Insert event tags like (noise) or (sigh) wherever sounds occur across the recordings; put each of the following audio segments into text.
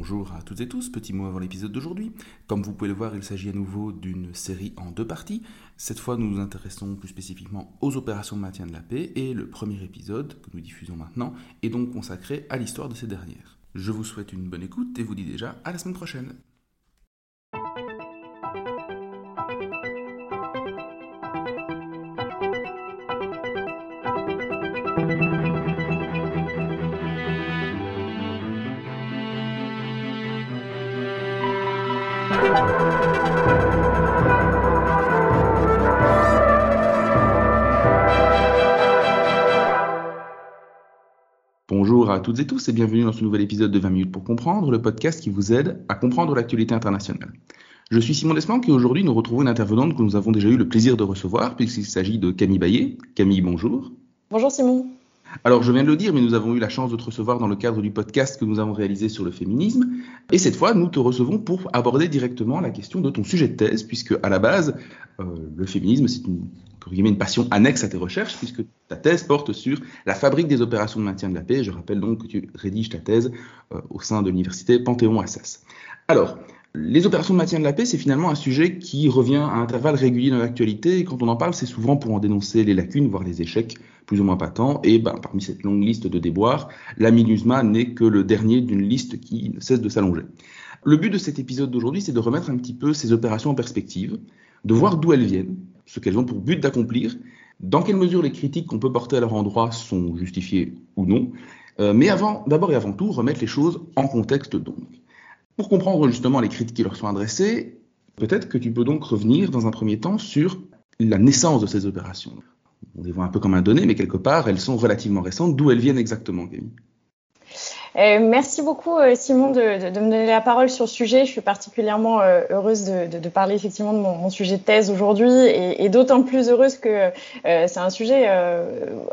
Bonjour à toutes et tous, petit mot avant l'épisode d'aujourd'hui. Comme vous pouvez le voir, il s'agit à nouveau d'une série en deux parties. Cette fois, nous nous intéressons plus spécifiquement aux opérations de maintien de la paix et le premier épisode, que nous diffusons maintenant, est donc consacré à l'histoire de ces dernières. Je vous souhaite une bonne écoute et vous dis déjà à la semaine prochaine. Toutes et tous et bienvenue dans ce nouvel épisode de 20 minutes pour comprendre, le podcast qui vous aide à comprendre l'actualité internationale. Je suis Simon Desmanques et aujourd'hui nous retrouvons une intervenante que nous avons déjà eu le plaisir de recevoir puisqu'il s'agit de Camille Baillet. Camille, bonjour. Bonjour Simon. Alors, je viens de le dire, mais nous avons eu la chance de te recevoir dans le cadre du podcast que nous avons réalisé sur le féminisme. Et cette fois, nous te recevons pour aborder directement la question de ton sujet de thèse, puisque à la base, euh, le féminisme, c'est une, une passion annexe à tes recherches, puisque ta thèse porte sur la fabrique des opérations de maintien de la paix. Je rappelle donc que tu rédiges ta thèse euh, au sein de l'université Panthéon-Assas. Alors, les opérations de maintien de la paix, c'est finalement un sujet qui revient à intervalles réguliers dans l'actualité. Et quand on en parle, c'est souvent pour en dénoncer les lacunes, voire les échecs plus ou moins patents. Et ben, parmi cette longue liste de déboires, la MINUSMA n'est que le dernier d'une liste qui ne cesse de s'allonger. Le but de cet épisode d'aujourd'hui, c'est de remettre un petit peu ces opérations en perspective, de voir d'où elles viennent, ce qu'elles ont pour but d'accomplir, dans quelle mesure les critiques qu'on peut porter à leur endroit sont justifiées ou non. Euh, mais avant, d'abord et avant tout, remettre les choses en contexte donc. Pour comprendre justement les critiques qui leur sont adressées, peut-être que tu peux donc revenir dans un premier temps sur la naissance de ces opérations. On les voit un peu comme un donné, mais quelque part, elles sont relativement récentes. D'où elles viennent exactement, Camille? Merci beaucoup euh, Simon de, me donner la parole sur ce sujet. Je suis particulièrement euh, heureuse de, parler effectivement de mon, sujet de thèse aujourd'hui et, d'autant plus heureuse que c'est un sujet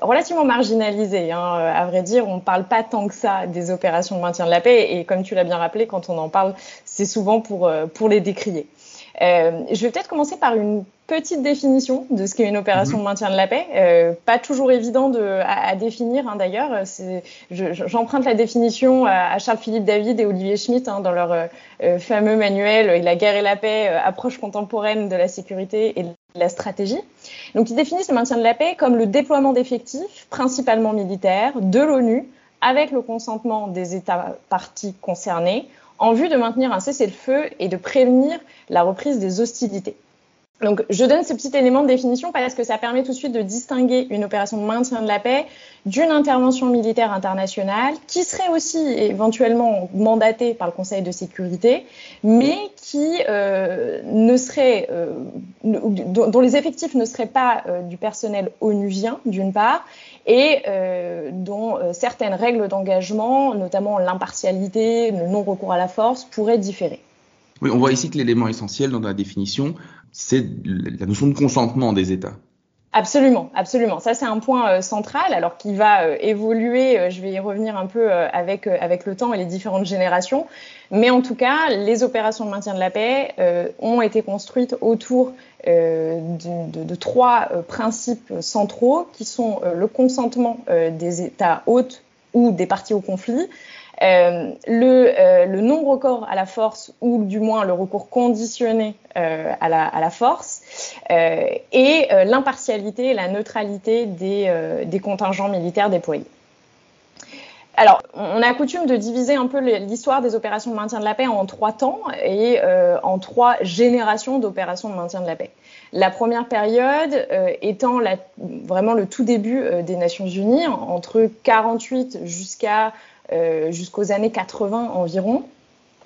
relativement marginalisé. Hein. À vrai dire, on ne parle pas tant que ça des opérations de maintien de la paix et comme tu l'as bien rappelé, quand on en parle, c'est souvent pour, pour les décrier. Euh, je vais peut-être commencer par une petite définition de ce qu'est une opération mhm. de maintien de la paix. Euh, pas toujours évident de, à, à définir hein, d'ailleurs. J'emprunte la définition à, Charles-Philippe David et Olivier Schmitt hein, dans leur euh, fameux manuel La guerre et la paix, euh, approche contemporaine de la sécurité et de la stratégie. Donc ils définissent le maintien de la paix comme le déploiement d'effectifs, principalement militaires, de l'ONU, avec le consentement des États partis concernés en vue de maintenir un cessez-le-feu et de prévenir la reprise des hostilités. Donc, je donne ce petit élément de définition parce que ça permet tout de suite de distinguer une opération de maintien de la paix d'une intervention militaire internationale qui serait aussi éventuellement mandatée par le Conseil de sécurité, mais qui euh, ne serait, euh, dont, les effectifs ne seraient pas euh, du personnel onusien, d'une part, et dont certaines règles d'engagement, notamment l'impartialité, le non-recours à la force, pourraient différer. Oui, on voit ici que l'élément essentiel dans la définition, c'est la notion de consentement des États. Absolument, absolument. Ça, c'est un point euh, central, alors qui va euh, évoluer. Euh, je vais y revenir un peu avec, avec le temps et les différentes générations. Mais en tout cas, les opérations de maintien de la paix ont été construites autour de, de, trois principes centraux, qui sont le consentement des États hôtes ou des parties au conflit, euh, le, euh, non-recours à la force ou du moins le recours conditionné euh, à, la, force et l'impartialité et la neutralité des, contingents militaires déployés. Alors, on a coutume de diviser un peu l'histoire des opérations de maintien de la paix en trois temps et en trois générations d'opérations de maintien de la paix. La première période euh, étant la, vraiment le tout début euh, des Nations Unies, entre 48 jusqu'à euh, jusqu'aux années 80 environ.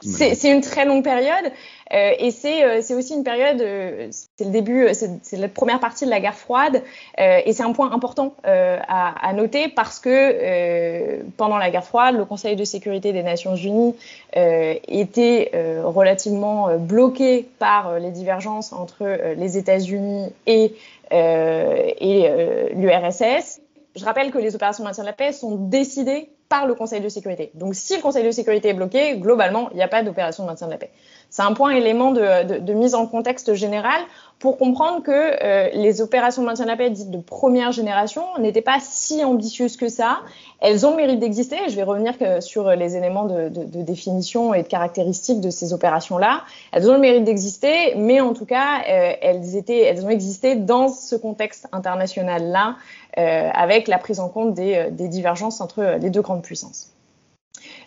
C'est une très longue période euh, et c'est euh, aussi une période, euh, c'est le début, c'est la première partie de la guerre froide et c'est un point important à, à, noter parce que pendant la guerre froide, le Conseil de sécurité des Nations Unies était relativement bloqué par les divergences entre les États-Unis et, et l'URSS. Je rappelle que les opérations de maintien de la paix sont décidées par le Conseil de sécurité. Donc si le Conseil de sécurité est bloqué, globalement, il n'y a pas d'opération de maintien de la paix. C'est un point élément de, de, de, mise en contexte général pour comprendre que euh, les opérations de maintien de la paix dites de première génération n'étaient pas si ambitieuses que ça. Elles ont le mérite d'exister. Je vais revenir que sur les éléments de, de, définition et de caractéristiques de ces opérations-là. Elles ont le mérite d'exister, mais en tout cas, euh, elles, étaient, elles ont existé dans ce contexte international-là, euh, avec la prise en compte des, des divergences entre les deux grandes puissances.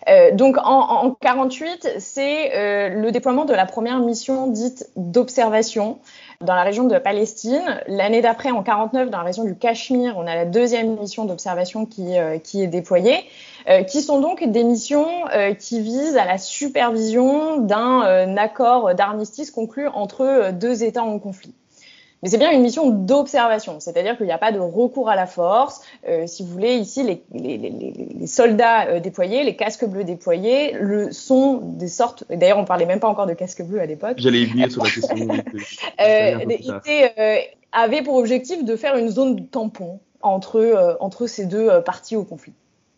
Euh, donc en, en 48, c'est euh, le déploiement de la première mission dite d'observation dans la région de Palestine. L'année d'après, en 49, dans la région du Cachemire, on a la deuxième mission d'observation qui, euh, est déployée, qui sont donc des missions qui visent à la supervision d'un accord d'armistice conclu entre deux États en conflit. Mais c'est bien une mission d'observation, c'est-à-dire qu'il n'y a pas de recours à la force. Euh, si vous voulez, ici, les, les, les, les soldats euh, déployés, les casques bleus déployés, le, sont des sortes. D'ailleurs, on parlait même pas encore de casques bleus à l'époque. J'allais y venir sur la question. (laughs) euh, euh, avaient pour objectif de faire une zone tampon entre, entre ces deux parties au conflit.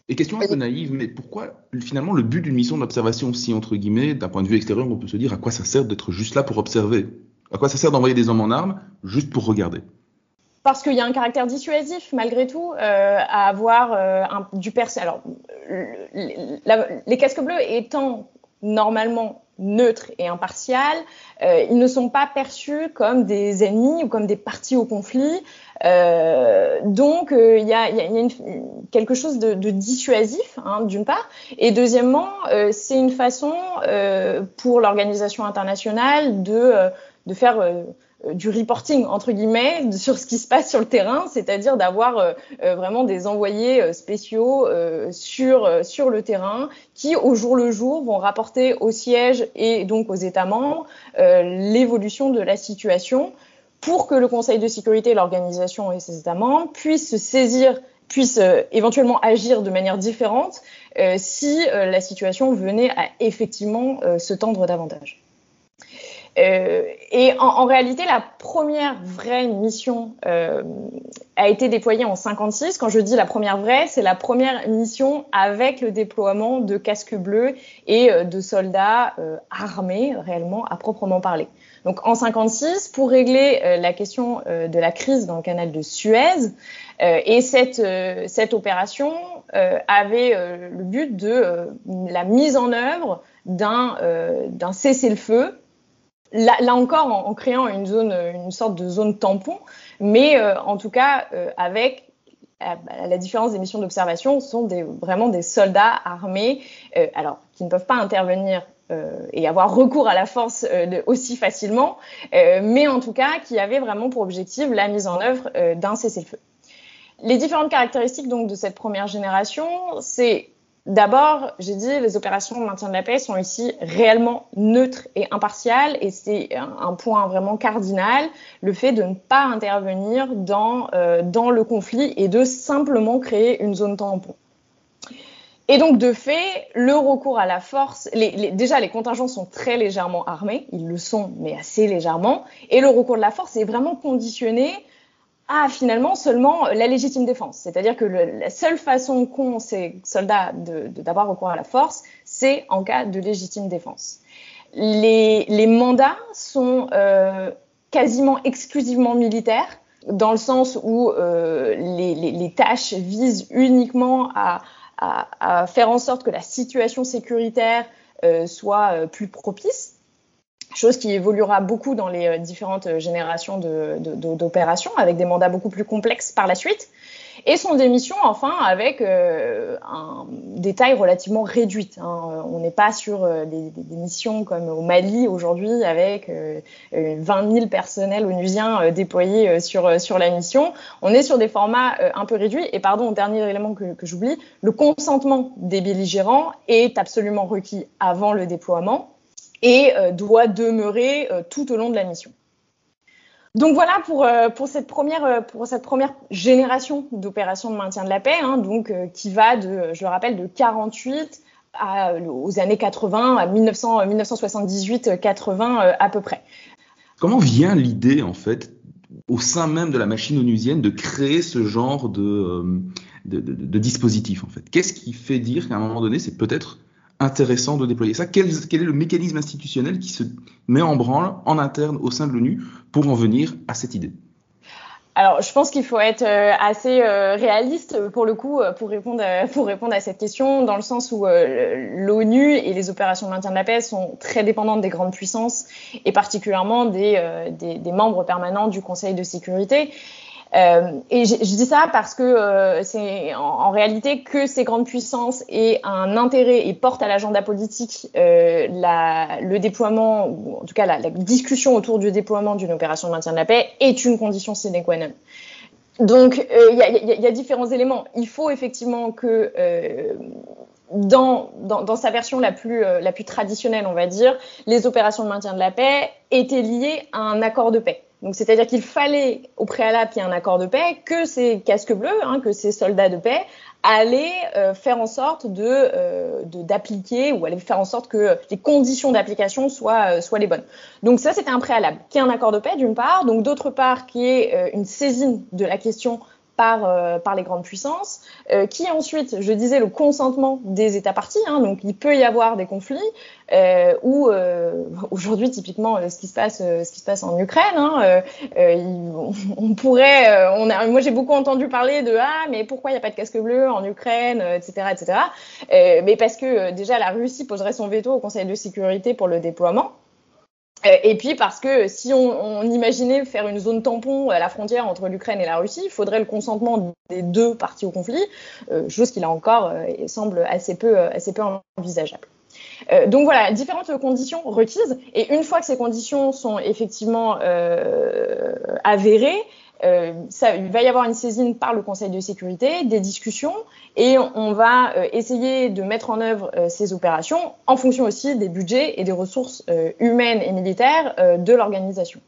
Et question un peu naïve, mais pourquoi finalement le but d'une mission d'observation, si entre guillemets, d'un point de vue extérieur, on peut se dire à quoi ça sert d'être juste là pour observer? À quoi ça sert d'envoyer des hommes en armes juste pour regarder? Parce qu'il y a un caractère dissuasif malgré tout euh, à avoir euh, du percé. Alors, les casques bleus étant normalement neutres et impartials, euh, ils ne sont pas perçus comme des ennemis ou comme des parties au conflit. Euh, donc, il y a, quelque chose de, dissuasif, hein, d'une part, et deuxièmement, c'est une façon pour l'organisation internationale de de faire euh, du reporting entre guillemets sur ce qui se passe sur le terrain, c'est-à-dire d'avoir euh, euh, vraiment des envoyés spéciaux sur sur le terrain qui au jour le jour vont rapporter au siège et donc aux États membres l'évolution de la situation pour que le Conseil de sécurité, l'organisation et ses États membres puissent se saisir puissent éventuellement agir de manière différente si la situation venait à effectivement se tendre davantage. Euh, et en, en, réalité, la première vraie mission euh, a été déployée en 56. Quand je dis la première vraie, c'est la première mission avec le déploiement de casques bleus et euh, de soldats euh, armés réellement à proprement parler. Donc en 56, pour régler euh, la question de la crise dans le canal de Suez, et cette, cette opération avait le but de la mise en œuvre d'un cessez-le-feu Là, encore, en, créant une zone, une sorte de zone tampon, mais euh, en tout cas euh, avec à la différence des missions d'observation, ce sont vraiment des soldats armés, euh, alors qui ne peuvent pas intervenir euh, et avoir recours à la force euh, aussi facilement, mais en tout cas qui avaient vraiment pour objectif la mise en œuvre d'un cessez-le-feu. Les différentes caractéristiques donc de cette première génération, c'est D'abord, j'ai dit, les opérations de maintien de la paix sont ici réellement neutres et impartiales, et c'est un, point vraiment cardinal, le fait de ne pas intervenir dans, euh, dans le conflit et de simplement créer une zone tampon. Et donc, de fait, le recours à la force, déjà, les contingents sont très légèrement armés, ils le sont, mais assez légèrement, et le recours de la force est vraiment conditionné à finalement seulement la légitime défense. C'est-à-dire que la seule façon qu'ont ces soldats d'avoir recours à la force, c'est en cas de légitime défense. Les, mandats sont euh, quasiment exclusivement militaires, dans le sens où euh, les, tâches visent uniquement à, faire en sorte que la situation sécuritaire euh, soit euh, plus propice chose qui évoluera beaucoup dans les euh, différentes euh, générations d'opérations, avec des mandats beaucoup plus complexes par la suite, et son démission, enfin, avec euh, un détail relativement réduit. Hein. On n'est pas sur des, missions comme au Mali aujourd'hui, avec euh, 20 000 personnels onusiens déployés sur, la mission. On est sur des formats un peu réduits, et pardon, dernier élément que j'oublie, le consentement des belligérants est absolument requis avant le déploiement et euh, doit demeurer euh, tout au long de la mission. Donc voilà pour, euh, pour, cette, première, pour cette première génération d'opérations de maintien de la paix, hein, donc, qui va de, je le rappelle, de 48 à, aux années 80, à 1978-80 à peu près. Comment vient l'idée, en fait, au sein même de la machine onusienne, de créer ce genre de, de, de, de dispositif, en fait? Qu'est-ce qui fait dire qu'à un moment donné, c'est peut-être intéressant de déployer ça quel, est le mécanisme institutionnel qui se met en branle en interne au sein de l'ONU pour en venir à cette idée? Alors, je pense qu'il faut être euh, assez euh, réaliste pour le coup pour répondre à, cette question, dans le sens où l'ONU et les opérations de maintien de la paix sont très dépendantes des grandes puissances et particulièrement des membres permanents du Conseil de sécurité. Euh, et je, dis ça parce que euh, c'est en, réalité que ces grandes puissances aient un intérêt et portent à l'agenda politique euh, le déploiement, ou en tout cas la, discussion autour du déploiement d'une opération de maintien de la paix est une condition sine qua non. Donc il y, a, différents éléments. Il faut effectivement que dans, dans, dans, sa version la plus, la plus traditionnelle, on va dire, les opérations de maintien de la paix étaient liées à un accord de paix. Donc, c'est-à-dire qu'il fallait au préalable qu'il y ait un accord de paix, que ces casques bleus, hein, que ces soldats de paix allaient euh, faire en sorte euh, d'appliquer ou allaient faire en sorte que les conditions d'application soient euh, soient les bonnes. Donc ça, c'était un préalable, qu'il y ait un accord de paix d'une part, donc d'autre part qu'il y ait une saisine de la question par, euh, par les grandes puissances, euh, qui ensuite, je disais, le consentement des États partis. Hein, donc, il peut y avoir des conflits euh, où, euh, aujourd'hui, typiquement, euh, ce qui se passe, ce qui se passe en Ukraine, hein, on, on, pourrait, on a, moi, j'ai beaucoup entendu parler de ah, mais pourquoi il n'y a pas de casque bleu en Ukraine, etc., etc. mais parce que déjà, la Russie poserait son veto au Conseil de sécurité pour le déploiement. Euh, et puis parce que si on, imaginait faire une zone tampon à la frontière entre l'Ukraine et la Russie, il faudrait le consentement des deux parties au conflit, euh, chose qui là encore euh, semble assez peu, envisageable. Donc voilà, différentes conditions requises. Et une fois que ces conditions sont effectivement avérées, euh, il va y avoir une saisine par le Conseil de sécurité, des discussions, et on va euh, essayer de mettre en œuvre euh, ces opérations en fonction aussi des budgets et des ressources euh, humaines et militaires de l'organisation.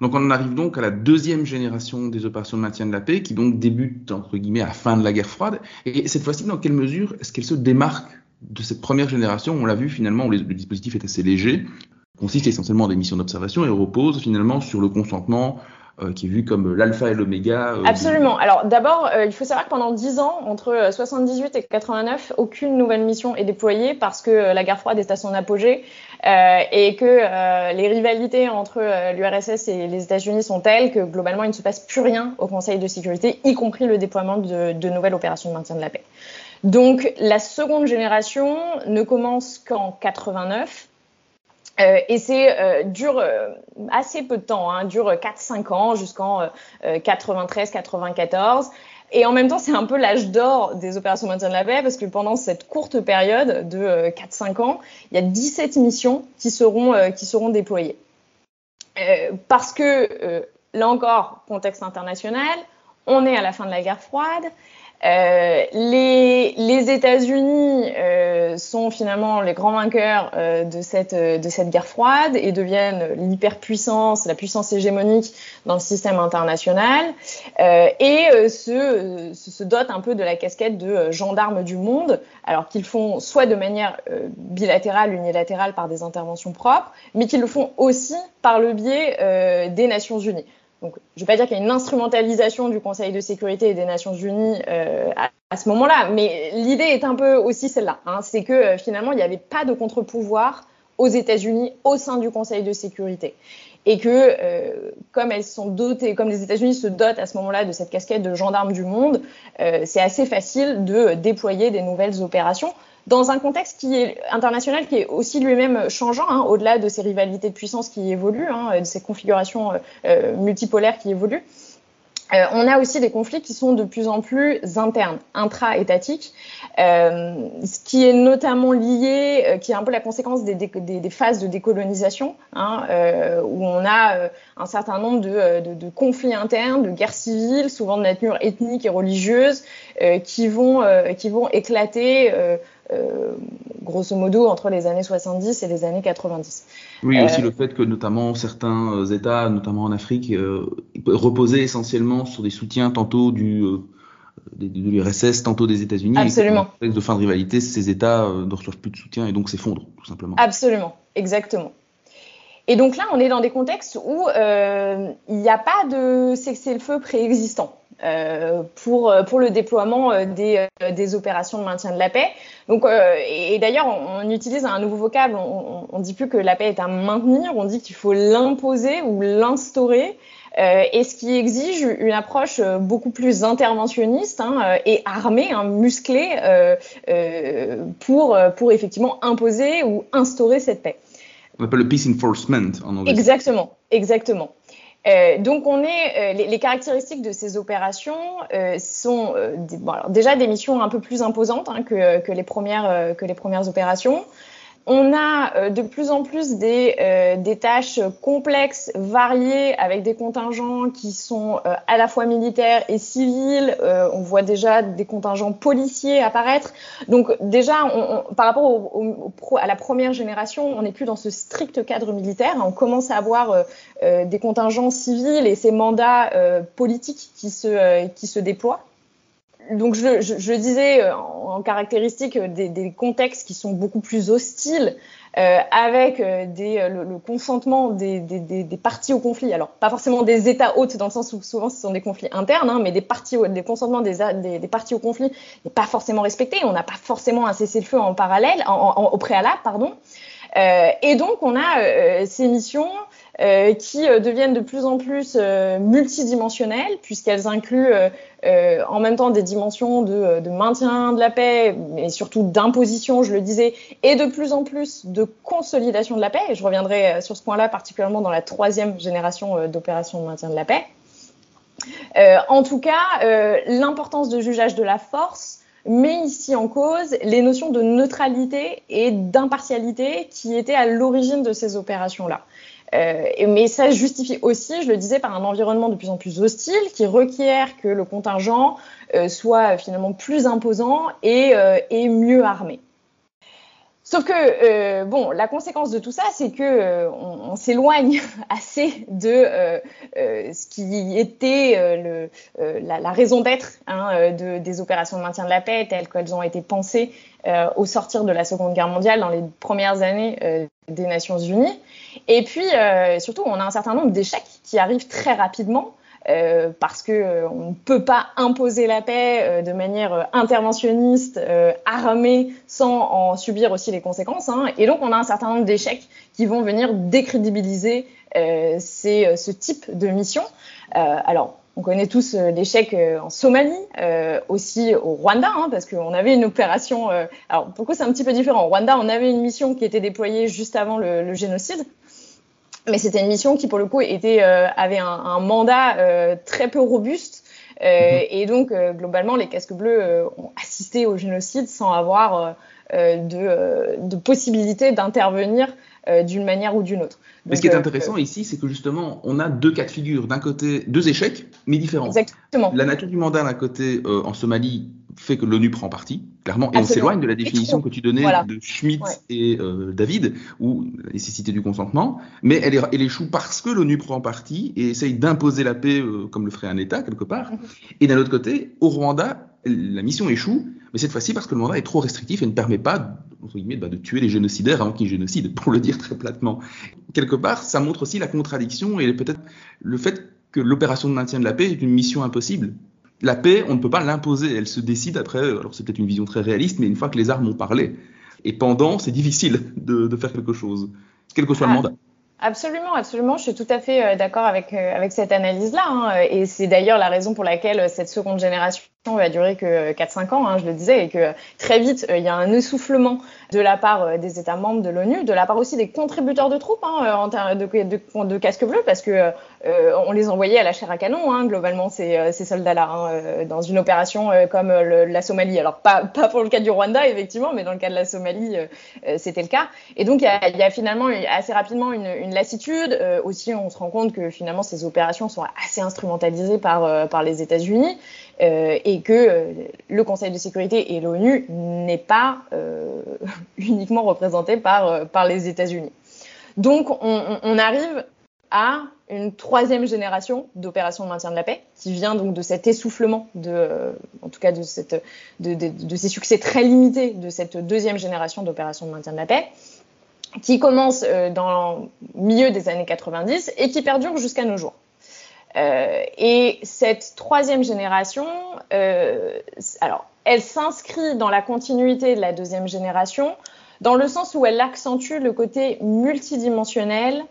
Donc on en arrive donc à la deuxième génération des opérations de maintien de la paix, qui donc débute entre guillemets à la fin de la guerre froide. Et cette fois-ci, dans quelle mesure est-ce qu'elle se démarque de cette première génération? On l'a vu finalement, où le dispositif est assez léger, consiste essentiellement en des missions d'observation et repose finalement sur le consentement euh, qui est vu comme l'alpha et l'oméga. Euh, Absolument. Alors d'abord, euh, il faut savoir que pendant 10 ans, entre 78 et 89, aucune nouvelle mission est déployée parce que la guerre froide est à son apogée euh, et que euh, les rivalités entre l'URSS et les États-Unis sont telles que globalement il ne se passe plus rien au Conseil de sécurité, y compris le déploiement de, de nouvelles opérations de maintien de la paix. Donc la seconde génération ne commence qu'en 89 euh, et c'est euh, dure euh, assez peu de temps, hein, dure 4-5 ans jusqu'en 93-94. Et en même temps, c'est un peu l'âge d'or des opérations maintien de la paix parce que pendant cette courte période de 4-5 ans, il y a 17 missions qui seront, qui seront déployées. parce que, là encore, contexte international, on est à la fin de la guerre froide, euh, les, les États-Unis euh, sont finalement les grands vainqueurs euh, de, cette, de cette guerre froide et deviennent l'hyperpuissance, la puissance hégémonique dans le système international euh, et euh, se, se, dotent un peu de la casquette de gendarmes du monde, alors qu'ils font soit de manière bilatérale, unilatérale par des interventions propres, mais qu'ils le font aussi par le biais des Nations Unies. Donc, je ne vais pas dire qu'il y a une instrumentalisation du Conseil de sécurité et des Nations Unies euh, à, ce moment-là, mais l'idée est un peu aussi celle-là. Hein, c'est que euh, finalement, il n'y avait pas de contre-pouvoir aux États-Unis au sein du Conseil de sécurité. Et que, euh, comme elles sont dotées, comme les États-Unis se dotent à ce moment-là de cette casquette de gendarme du monde, c'est assez facile de déployer des nouvelles opérations dans un contexte qui est international qui est aussi lui-même changeant, hein, au-delà de ces rivalités de puissance qui évoluent, hein, de ces configurations euh, multipolaires qui évoluent. Euh, on a aussi des conflits qui sont de plus en plus internes, intra-étatiques, euh, ce qui est notamment lié, euh, qui est un peu la conséquence des, phases de décolonisation, hein, euh, où on a euh, un certain nombre de, de, de, conflits internes, de guerres civiles, souvent de nature ethnique et religieuse, qui vont qui vont éclater euh, grosso modo entre les années 70 et les années 90. Oui, aussi euh, le fait que notamment certains euh, États, notamment en Afrique, reposaient essentiellement sur des soutiens tantôt du de l'URSS, tantôt des États-Unis. Absolument. Et de fin de rivalité, ces États ne reçoivent plus de soutien et donc s'effondrent, tout simplement. Absolument, exactement. Et donc là, on est dans des contextes où euh, il n'y a pas de cessez-le-feu préexistant. Pour, pour le déploiement des, des opérations de maintien de la paix. Donc, et, d'ailleurs, on, utilise un nouveau vocable. On, ne dit plus que la paix est à maintenir, on dit qu'il faut l'imposer ou l'instaurer. Euh, et ce qui exige une approche euh, beaucoup plus interventionniste hein, euh, et armée, hein, musclée, pour, pour effectivement imposer ou instaurer cette paix. On appelle le peace enforcement en anglais. Exactement, exactement. Donc on est les, caractéristiques de ces opérations sont déjà des missions un peu plus imposantes hein, que, que, les premières que les premières opérations. On a euh, de plus en plus des, euh, des, tâches complexes, variées, avec des contingents qui sont euh, à la fois militaires et civils. on voit déjà des contingents policiers apparaître. Donc déjà, par rapport à la première génération, on n'est plus dans ce strict cadre militaire. On commence à avoir des contingents civils et ces mandats politiques qui se, qui se déploient donc je, je, je, disais euh, en, caractéristique euh, des, des, contextes qui sont beaucoup plus hostiles, euh, avec euh, des, le, consentement des, des, parties au conflit. Alors pas forcément des États hôtes dans le sens où souvent ce sont des conflits internes, hein, mais des parties, des consentements des, parties au conflit n'est pas forcément respecté. On n'a pas forcément un cessez-le-feu en parallèle, en, en, au préalable, pardon. Euh, et donc on a ces missions euh, qui euh, deviennent de plus en plus euh, multidimensionnelles, puisqu'elles incluent en même temps des dimensions de, maintien de la paix, mais surtout d'imposition, je le disais, et de plus en plus de consolidation de la paix. Et je reviendrai sur ce point-là, particulièrement dans la troisième génération d'opérations de maintien de la paix. en tout cas, l'importance de jugeage de la force met ici en cause les notions de neutralité et d'impartialité qui étaient à l'origine de ces opérations-là. Euh, mais ça justifie aussi, je le disais, par un environnement de plus en plus hostile qui requiert que le contingent euh, soit finalement plus imposant et, euh, et mieux armé. Sauf que euh, bon, la conséquence de tout ça, c'est que euh, on, s'éloigne (laughs) assez de euh, ce qui était la, raison d'être hein, de, des opérations de maintien de la paix telles qu'elles ont été pensées au sortir de la Seconde Guerre mondiale dans les premières années des Nations Unies. Et puis surtout, on a un certain nombre d'échecs qui arrivent très rapidement euh, parce que euh, on ne peut pas imposer la paix euh, de manière interventionniste, armée, sans en subir aussi les conséquences. Hein. Et donc, on a un certain nombre d'échecs qui vont venir décrédibiliser ce type de mission. alors, on connaît tous l'échec en Somalie, aussi au Rwanda, hein, parce qu'on avait une opération. alors, pourquoi c'est un petit peu différent? Au Rwanda, on avait une mission qui était déployée juste avant le génocide mais c'était une mission qui pour le coup était euh, avait un, un mandat euh, très peu robuste euh, mhm. et donc globalement les casques bleus ont assisté au génocide sans avoir de, de possibilité d'intervenir d'une manière ou d'une autre. Mais ce qui est intéressant ici, c'est que justement, on a deux cas de figure. D'un côté, deux échecs, mais différents. Exactement. La nature du mandat, d'un côté, en Somalie, fait que l'ONU prend parti, clairement, et on s'éloigne de la définition que tu donnais de Schmitt et euh, David, ou la nécessité du consentement, mais elle, elle échoue parce que l'ONU prend parti et essaye d'imposer la paix euh, comme le ferait un État, quelque part. Mhm. Et d'un autre côté, au Rwanda, la mission échoue, mais cette fois-ci parce que le mandat est trop restrictif et ne permet pas, entre guillemets, bah, de tuer les génocidaires avant qu'ils génocident, pour le dire très platement. Quelque part, ça montre aussi la contradiction et peut-être le fait que l'opération de maintien de la paix est une mission impossible la paix, on ne peut pas l'imposer. Elle se décide après. Alors c'est peut-être une vision très réaliste, mais une fois que les armes ont parlé. Et pendant, c'est difficile de, faire quelque chose, quel que soit le ah, mandat. Absolument, absolument. Je suis tout à fait euh, d'accord avec, euh, avec cette analyse-là. Hein. Et c'est d'ailleurs la raison pour laquelle cette seconde génération va durer que 4-5 ans, hein, je le disais, et que très vite, euh, il y a un essoufflement de la part euh, des États membres de l'ONU, de la part aussi des contributeurs de troupes hein, en termes de, de, de, casques bleus, parce que euh, on les envoyait à la chair à canon, hein, globalement, ces, ces soldats-là, hein, dans une opération comme la Somalie. Alors, pas, pas pour le cas du Rwanda, effectivement, mais dans le cas de la Somalie, c'était le cas. Et donc, il y a, y a, finalement assez rapidement une, une lassitude. aussi, on se rend compte que finalement, ces opérations sont assez instrumentalisées par, par les États-Unis. Euh, et que euh, le Conseil de sécurité et l'ONU n'est pas euh, (laughs) uniquement représenté par, par les États-Unis. Donc on, arrive à une troisième génération d'opérations de maintien de la paix qui vient donc de cet essoufflement, de, en tout cas de, ces succès très limités de cette deuxième génération d'opérations de maintien de la paix qui commence dans le milieu des années 90 et qui perdure jusqu'à nos jours. Et cette troisième génération, alors, elle s'inscrit dans la continuité de la deuxième génération, dans le sens où elle accentue le côté multidimensionnel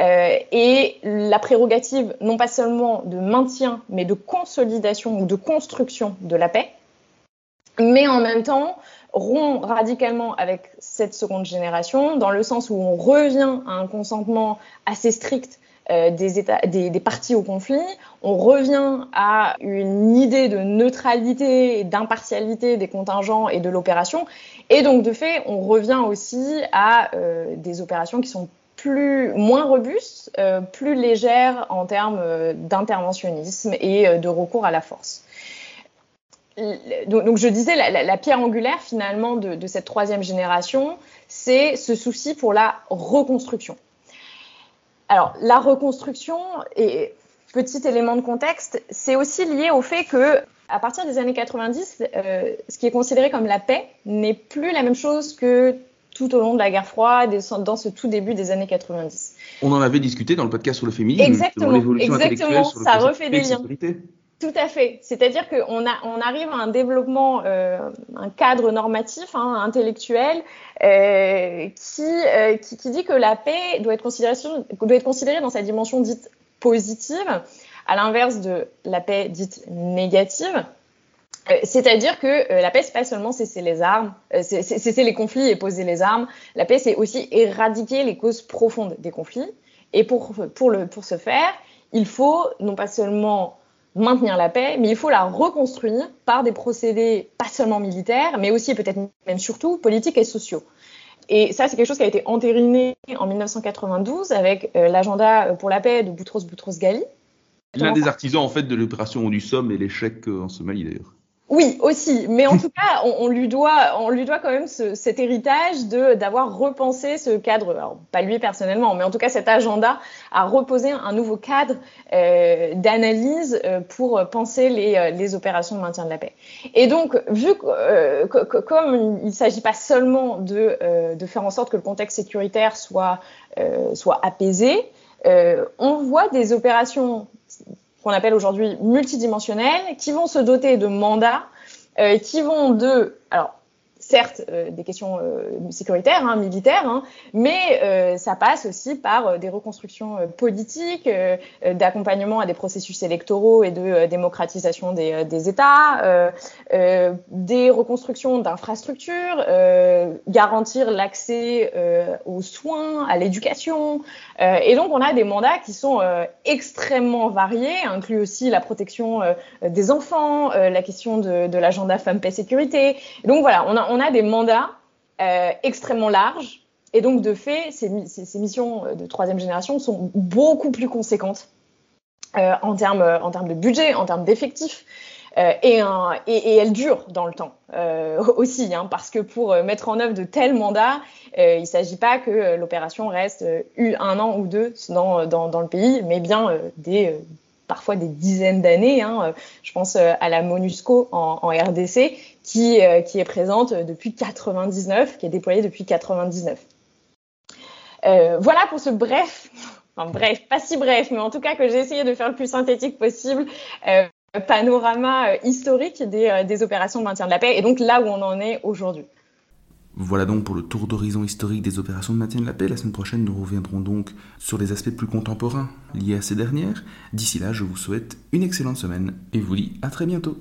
euh, et la prérogative non pas seulement de maintien, mais de consolidation ou de construction de la paix, mais en même temps rompt radicalement avec cette seconde génération, dans le sens où on revient à un consentement assez strict euh, des, parties au conflit, on revient à une idée de neutralité et d'impartialité des contingents et de l'opération, et donc de fait, on revient aussi à euh, des opérations qui sont plus moins robustes, euh, plus légères en termes d'interventionnisme et de recours à la force. Donc, je disais, la, la, pierre angulaire finalement de cette troisième génération, c'est ce souci pour la reconstruction. Alors la reconstruction, et petit élément de contexte, c'est aussi lié au fait que à partir des années 90, euh, ce qui est considéré comme la paix n'est plus la même chose que tout au long de la guerre froide et dans ce tout début des années 90. On en avait discuté dans le podcast sur le féminisme, exactement, l'évolution intellectuelle, sur le ça refait des liens. Tout à fait. C'est-à-dire qu'on on arrive à un développement, euh, un cadre normatif, hein, intellectuel, euh, qui, euh, qui, dit que la paix doit être, considérée, dans sa dimension dite positive, à l'inverse de la paix dite négative. C'est-à-dire que la paix, c'est pas seulement cesser les armes, cesser les conflits et poser les armes. La paix, c'est aussi éradiquer les causes profondes des conflits. Et pour, pour, le, pour ce faire, il faut non pas seulement maintenir la paix, mais il faut la reconstruire par des procédés pas seulement militaires, mais aussi peut-être même surtout politiques et sociaux. Et ça, c'est quelque chose qui a été entériné en 1992 avec euh, l'agenda pour la paix de Boutros Boutros-Ghali. L'un des artisans en fait de l'opération du Somme et l'échec en Somalie d'ailleurs. Oui, aussi. Mais en (laughs) tout cas, on, on, lui doit, on lui doit quand même ce, cet héritage de d'avoir repensé ce cadre. Alors, pas lui personnellement, mais en tout cas cet agenda a reposé un nouveau cadre euh, d'analyse euh, pour penser les, euh, les, opérations de maintien de la paix. Et donc, vu que, euh, que, que comme il ne s'agit pas seulement de, euh, de faire en sorte que le contexte sécuritaire soit soit apaisé, on voit des opérations qu'on appelle aujourd'hui multidimensionnels, qui vont se doter de mandats, euh, qui vont de, certes euh, des questions euh, sécuritaires, hein, militaires, hein, mais euh, ça passe aussi par des reconstructions politiques, d'accompagnement à des processus électoraux et de démocratisation des, États, des reconstructions d'infrastructures, garantir l'accès aux soins, à l'éducation. et donc on a des mandats qui sont extrêmement variés, inclut aussi la protection des enfants, la question de, l'agenda femmes, paix, sécurité. donc voilà, on a, a des mandats euh, extrêmement larges. Et donc, de fait, ces, missions de troisième génération sont beaucoup plus conséquentes euh, en, termes, de budget, en termes d'effectifs. Euh, et, un, et, dans le temps euh, (laughs) aussi, hein, parce que pour mettre en œuvre de tels mandats, euh, il ne s'agit pas que l'opération reste un an ou deux dans le pays, mais bien des parfois des dizaines d'années. Hein. Je pense à la MONUSCO en, RDC, qui, euh, qui est présente depuis 99, qui est déployée depuis 99. Euh, voilà pour ce bref, (laughs) enfin bref, pas si bref, mais en tout cas que j'ai essayé de faire le plus synthétique possible, euh, panorama euh, historique des, euh, des opérations de maintien de la paix et donc là où on en est aujourd'hui. Voilà donc pour le tour d'horizon historique des opérations de maintien de la paix. La semaine prochaine, nous reviendrons donc sur les aspects plus contemporains liés à ces dernières. D'ici là, je vous souhaite une excellente semaine et vous dis à très bientôt.